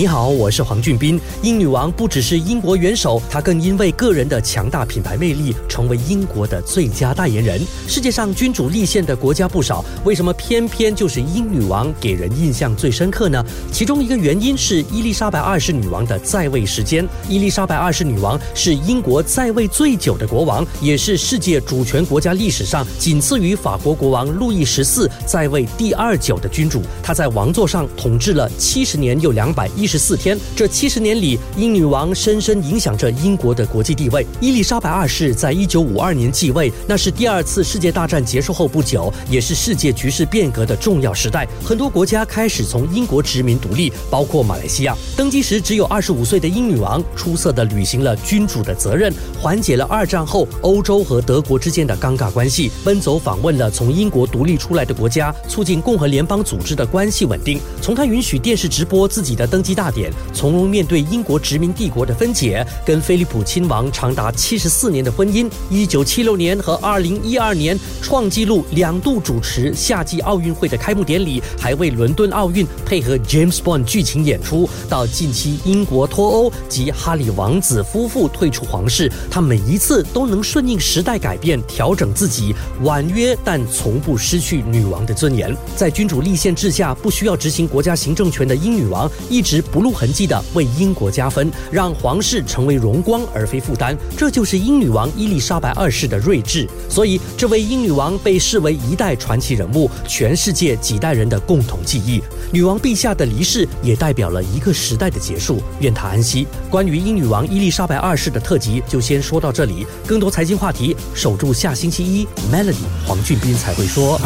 你好，我是黄俊斌。英女王不只是英国元首，她更因为个人的强大品牌魅力，成为英国的最佳代言人。世界上君主立宪的国家不少，为什么偏偏就是英女王给人印象最深刻呢？其中一个原因是伊丽莎白二世女王的在位时间。伊丽莎白二世女王是英国在位最久的国王，也是世界主权国家历史上仅次于法国国王路易十四在位第二久的君主。她在王座上统治了七十年又两百一。十四天，这七十年里，英女王深深影响着英国的国际地位。伊丽莎白二世在一九五二年继位，那是第二次世界大战结束后不久，也是世界局势变革的重要时代。很多国家开始从英国殖民独立，包括马来西亚。登基时只有二十五岁的英女王，出色的履行了君主的责任，缓解了二战后欧洲和德国之间的尴尬关系，奔走访问了从英国独立出来的国家，促进共和联邦组织的关系稳定。从他允许电视直播自己的登基。大典，从容面对英国殖民帝国的分解，跟菲利普亲王长达七十四年的婚姻。一九七六年和二零一二年创纪录两度主持夏季奥运会的开幕典礼，还为伦敦奥运配合 James Bond 剧情演出。到近期英国脱欧及哈里王子夫妇退出皇室，他每一次都能顺应时代改变，调整自己，婉约但从不失去女王的尊严。在君主立宪制下，不需要执行国家行政权的英女王，一直。不露痕迹的为英国加分，让皇室成为荣光而非负担，这就是英女王伊丽莎白二世的睿智。所以，这位英女王被视为一代传奇人物，全世界几代人的共同记忆。女王陛下的离世也代表了一个时代的结束，愿她安息。关于英女王伊丽莎白二世的特辑就先说到这里，更多财经话题守住下星期一，Melody 黄俊斌才会说。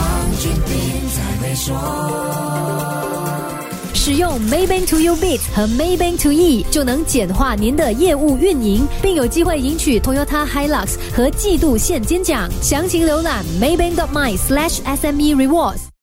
使用 Maybank To You Bit 和 Maybank To E 就能简化您的业务运营，并有机会赢取 Toyota Hilux 和季度现金奖。详情浏览 Maybank.my/SME Rewards。